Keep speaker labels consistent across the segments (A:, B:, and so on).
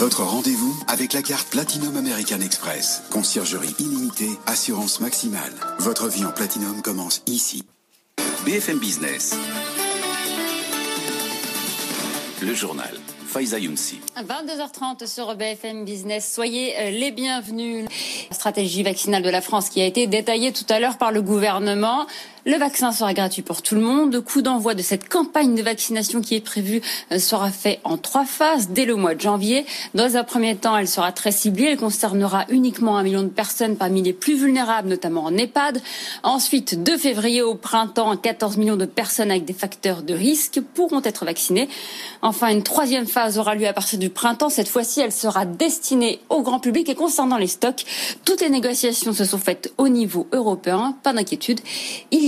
A: Votre rendez-vous avec la carte Platinum American Express. Conciergerie illimitée, assurance maximale. Votre vie en Platinum commence ici. BFM Business. Le journal. Faiza Younsi.
B: 22h30 sur BFM Business. Soyez euh, les bienvenus. La stratégie vaccinale de la France qui a été détaillée tout à l'heure par le gouvernement. Le vaccin sera gratuit pour tout le monde. Le coup d'envoi de cette campagne de vaccination qui est prévue euh, sera fait en trois phases dès le mois de janvier. Dans un premier temps, elle sera très ciblée. Elle concernera uniquement un million de personnes parmi les plus vulnérables, notamment en EHPAD. Ensuite, de février au printemps, 14 millions de personnes avec des facteurs de risque pourront être vaccinées. Enfin, une troisième phase aura lieu à partir du printemps. Cette fois-ci, elle sera destinée au grand public. Et concernant les stocks, toutes les négociations se sont faites au niveau européen. Pas d'inquiétude.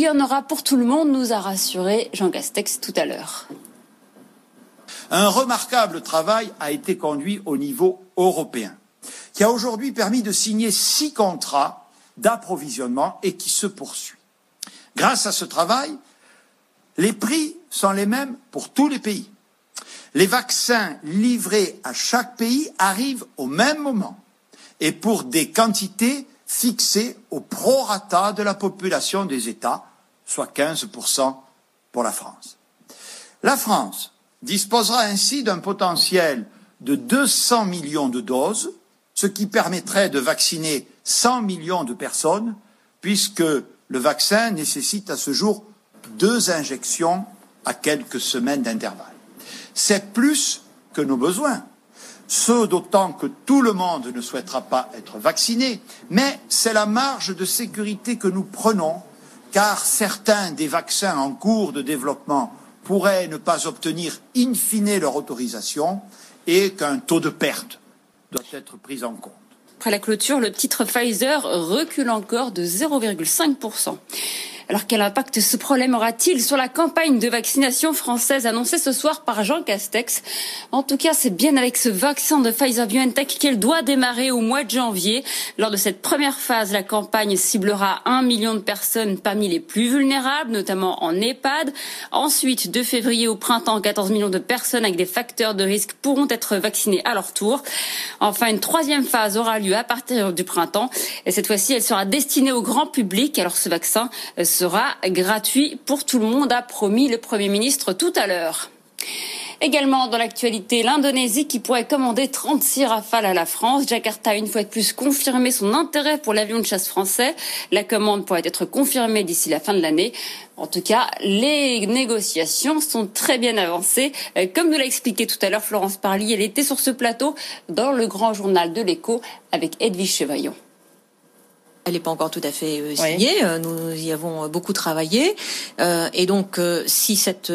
B: En aura pour tout le monde, nous a rassuré Jean Castex tout à l'heure.
C: Un remarquable travail a été conduit au niveau européen, qui a aujourd'hui permis de signer six contrats d'approvisionnement et qui se poursuit. Grâce à ce travail, les prix sont les mêmes pour tous les pays. Les vaccins livrés à chaque pays arrivent au même moment et pour des quantités fixées au prorata de la population des États, soit 15% pour la France. La France disposera ainsi d'un potentiel de 200 millions de doses, ce qui permettrait de vacciner 100 millions de personnes, puisque le vaccin nécessite à ce jour deux injections à quelques semaines d'intervalle. C'est plus que nos besoins, ce d'autant que tout le monde ne souhaitera pas être vacciné, mais c'est la marge de sécurité que nous prenons car certains des vaccins en cours de développement pourraient ne pas obtenir in fine leur autorisation et qu'un taux de perte doit être pris en compte.
B: Après la clôture, le titre Pfizer recule encore de 0,5%. Alors quel impact ce problème aura-t-il sur la campagne de vaccination française annoncée ce soir par Jean Castex? En tout cas, c'est bien avec ce vaccin de Pfizer-BioNTech qu'elle doit démarrer au mois de janvier. Lors de cette première phase, la campagne ciblera un million de personnes parmi les plus vulnérables, notamment en EHPAD. Ensuite, de février au printemps, 14 millions de personnes avec des facteurs de risque pourront être vaccinées à leur tour. Enfin, une troisième phase aura lieu à partir du printemps. Et cette fois-ci, elle sera destinée au grand public. Alors ce vaccin sera gratuit pour tout le monde, a promis le Premier ministre tout à l'heure. Également dans l'actualité, l'Indonésie qui pourrait commander 36 rafales à la France. Jakarta a une fois de plus confirmé son intérêt pour l'avion de chasse français. La commande pourrait être confirmée d'ici la fin de l'année. En tout cas, les négociations sont très bien avancées. Euh, comme nous l'a expliqué tout à l'heure Florence Parly, elle était sur ce plateau dans le grand journal de l'écho avec Edwige Chevaillon.
D: Elle n'est pas encore tout à fait euh, signée. Euh, nous y avons beaucoup travaillé. Euh, et donc, si cette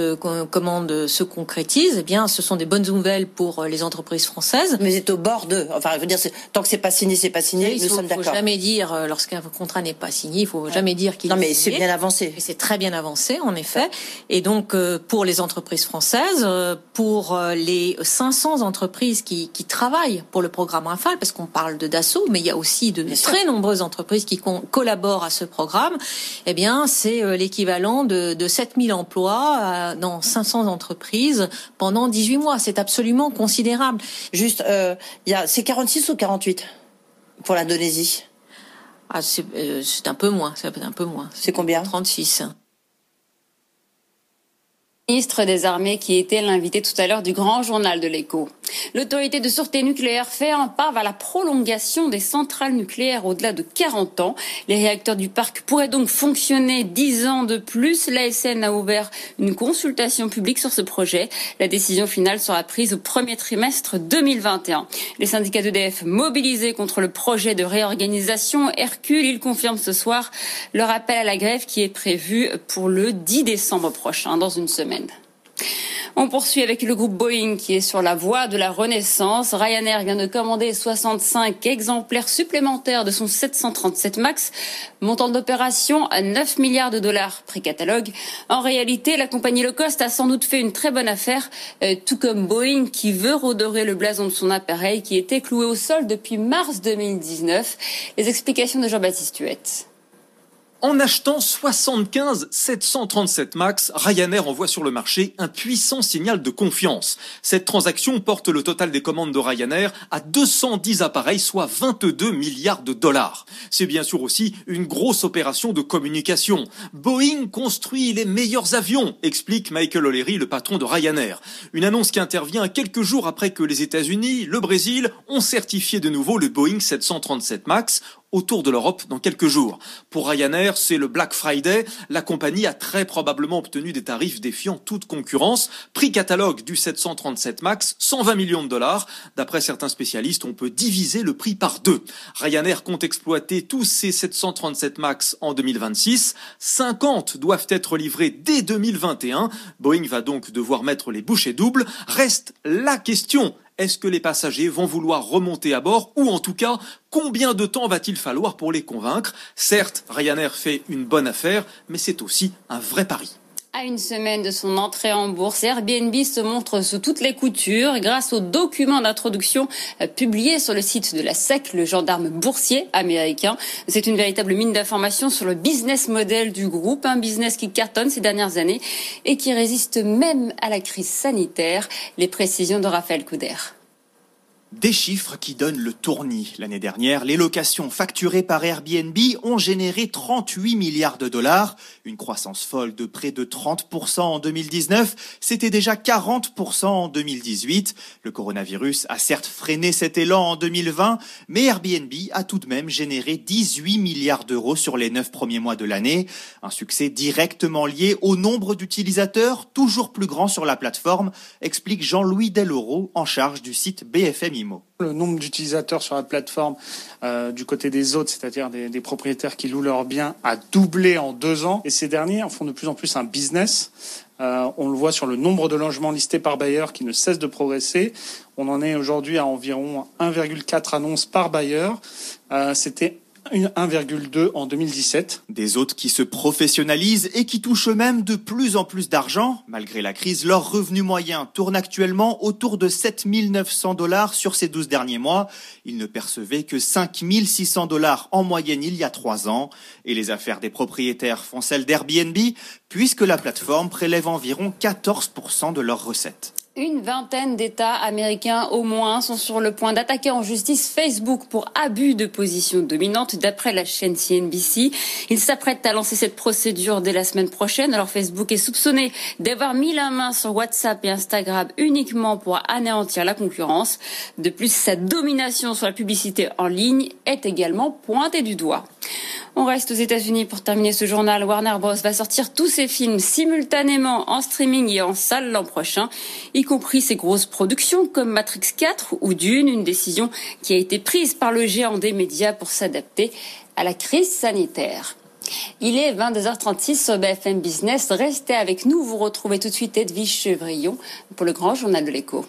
D: commande se concrétise, eh bien, ce sont des bonnes nouvelles pour les entreprises françaises.
E: Mais c'est au bord de. Enfin, je veux dire, tant que c'est pas signé, c'est pas signé.
D: nous sommes d'accord. Il faut jamais dire lorsqu'un contrat n'est pas signé. Il faut jamais dire qu'il.
E: Non, mais c'est bien avancé.
D: C'est très bien avancé, en effet. Et donc, pour les entreprises françaises, pour les 500 entreprises qui, qui travaillent pour le programme Rafale, parce qu'on parle de Dassault, mais il y a aussi de très nombreuses entreprises qui collaborent à ce programme, eh bien, c'est euh, l'équivalent de, de 7000 emplois euh, dans 500 entreprises pendant 18 mois. C'est absolument considérable.
E: Juste, euh, c'est 46 ou 48 pour l'Indonésie?
D: Ah, c'est, un peu moins, c'est un peu moins.
E: C'est combien?
D: 36.
B: Ministre des Armées qui était l'invité tout à l'heure du grand journal de l'écho. L'autorité de sûreté nucléaire fait un pas vers la prolongation des centrales nucléaires au-delà de 40 ans. Les réacteurs du parc pourraient donc fonctionner 10 ans de plus. L'ASN a ouvert une consultation publique sur ce projet. La décision finale sera prise au premier trimestre 2021. Les syndicats d'EDF mobilisés contre le projet de réorganisation Hercule, ils confirment ce soir leur appel à la grève qui est prévu pour le 10 décembre prochain, dans une semaine. On poursuit avec le groupe Boeing qui est sur la voie de la renaissance. Ryanair vient de commander 65 exemplaires supplémentaires de son 737 MAX, montant d'opération à 9 milliards de dollars prix catalogue. En réalité, la compagnie low cost a sans doute fait une très bonne affaire, euh, tout comme Boeing qui veut redorer le blason de son appareil qui était cloué au sol depuis mars 2019. Les explications de Jean-Baptiste Huette.
F: En achetant 75 737 MAX, Ryanair envoie sur le marché un puissant signal de confiance. Cette transaction porte le total des commandes de Ryanair à 210 appareils, soit 22 milliards de dollars. C'est bien sûr aussi une grosse opération de communication. Boeing construit les meilleurs avions, explique Michael O'Leary, le patron de Ryanair. Une annonce qui intervient quelques jours après que les États-Unis, le Brésil ont certifié de nouveau le Boeing 737 MAX autour de l'Europe dans quelques jours. Pour Ryanair, c'est le Black Friday. La compagnie a très probablement obtenu des tarifs défiant toute concurrence. Prix catalogue du 737 MAX, 120 millions de dollars. D'après certains spécialistes, on peut diviser le prix par deux. Ryanair compte exploiter tous ces 737 MAX en 2026. 50 doivent être livrés dès 2021. Boeing va donc devoir mettre les bouchées doubles. Reste la question est-ce que les passagers vont vouloir remonter à bord ou en tout cas, combien de temps va-t-il falloir pour les convaincre? Certes, Ryanair fait une bonne affaire, mais c'est aussi un vrai pari.
B: À une semaine de son entrée en bourse, Airbnb se montre sous toutes les coutures grâce au document d'introduction euh, publié sur le site de la SEC, le gendarme boursier américain. C'est une véritable mine d'informations sur le business model du groupe, un business qui cartonne ces dernières années et qui résiste même à la crise sanitaire. Les précisions de Raphaël Couder.
G: Des chiffres qui donnent le tournis. L'année dernière, les locations facturées par Airbnb ont généré 38 milliards de dollars, une croissance folle de près de 30% en 2019. C'était déjà 40% en 2018. Le coronavirus a certes freiné cet élan en 2020, mais Airbnb a tout de même généré 18 milliards d'euros sur les 9 premiers mois de l'année. Un succès directement lié au nombre d'utilisateurs, toujours plus grand sur la plateforme, explique Jean-Louis Deloro en charge du site BFM
H: le nombre d'utilisateurs sur la plateforme euh, du côté des autres, c'est-à-dire des, propriétaires qui louent leurs biens, a doublé en deux ans. Et ces derniers en font de plus en plus un business. Euh, on le voit sur le nombre de logements listés par bailleur qui ne cesse de progresser. On en est aujourd'hui à environ 1,4 annonces par bailleur. Euh, C'était 1,2 en 2017.
G: Des hôtes qui se professionnalisent et qui touchent eux-mêmes de plus en plus d'argent. Malgré la crise, leur revenu moyen tourne actuellement autour de 7 900 dollars sur ces 12 derniers mois. Ils ne percevaient que 5 600 dollars en moyenne il y a trois ans. Et les affaires des propriétaires font celles d'Airbnb, puisque la plateforme prélève environ 14% de leurs recettes.
B: Une vingtaine d'États américains au moins sont sur le point d'attaquer en justice Facebook pour abus de position dominante d'après la chaîne CNBC. Ils s'apprêtent à lancer cette procédure dès la semaine prochaine. Alors Facebook est soupçonné d'avoir mis la main sur WhatsApp et Instagram uniquement pour anéantir la concurrence. De plus, sa domination sur la publicité en ligne est également pointée du doigt. On reste aux États-Unis pour terminer ce journal. Warner Bros. va sortir tous ses films simultanément en streaming et en salle l'an prochain, y compris ses grosses productions comme Matrix 4 ou Dune, une décision qui a été prise par le géant des médias pour s'adapter à la crise sanitaire. Il est 22h36 sur BFM Business. Restez avec nous. Vous retrouvez tout de suite Edwige Chevrillon pour le grand journal de l'écho.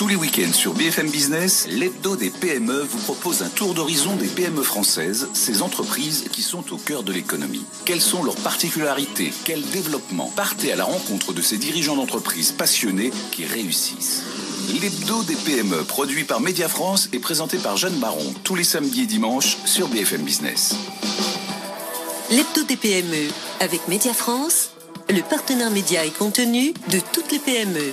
A: Tous les week-ends sur BFM Business, l'hebdo des PME vous propose un tour d'horizon des PME françaises, ces entreprises qui sont au cœur de l'économie. Quelles sont leurs particularités? Quel développement? Partez à la rencontre de ces dirigeants d'entreprises passionnés qui réussissent. L'hebdo des PME, produit par Média France et présenté par Jeanne Baron, tous les samedis et dimanches sur BFM Business.
I: L'hebdo des PME, avec Média France, le partenaire média et contenu de toutes les PME.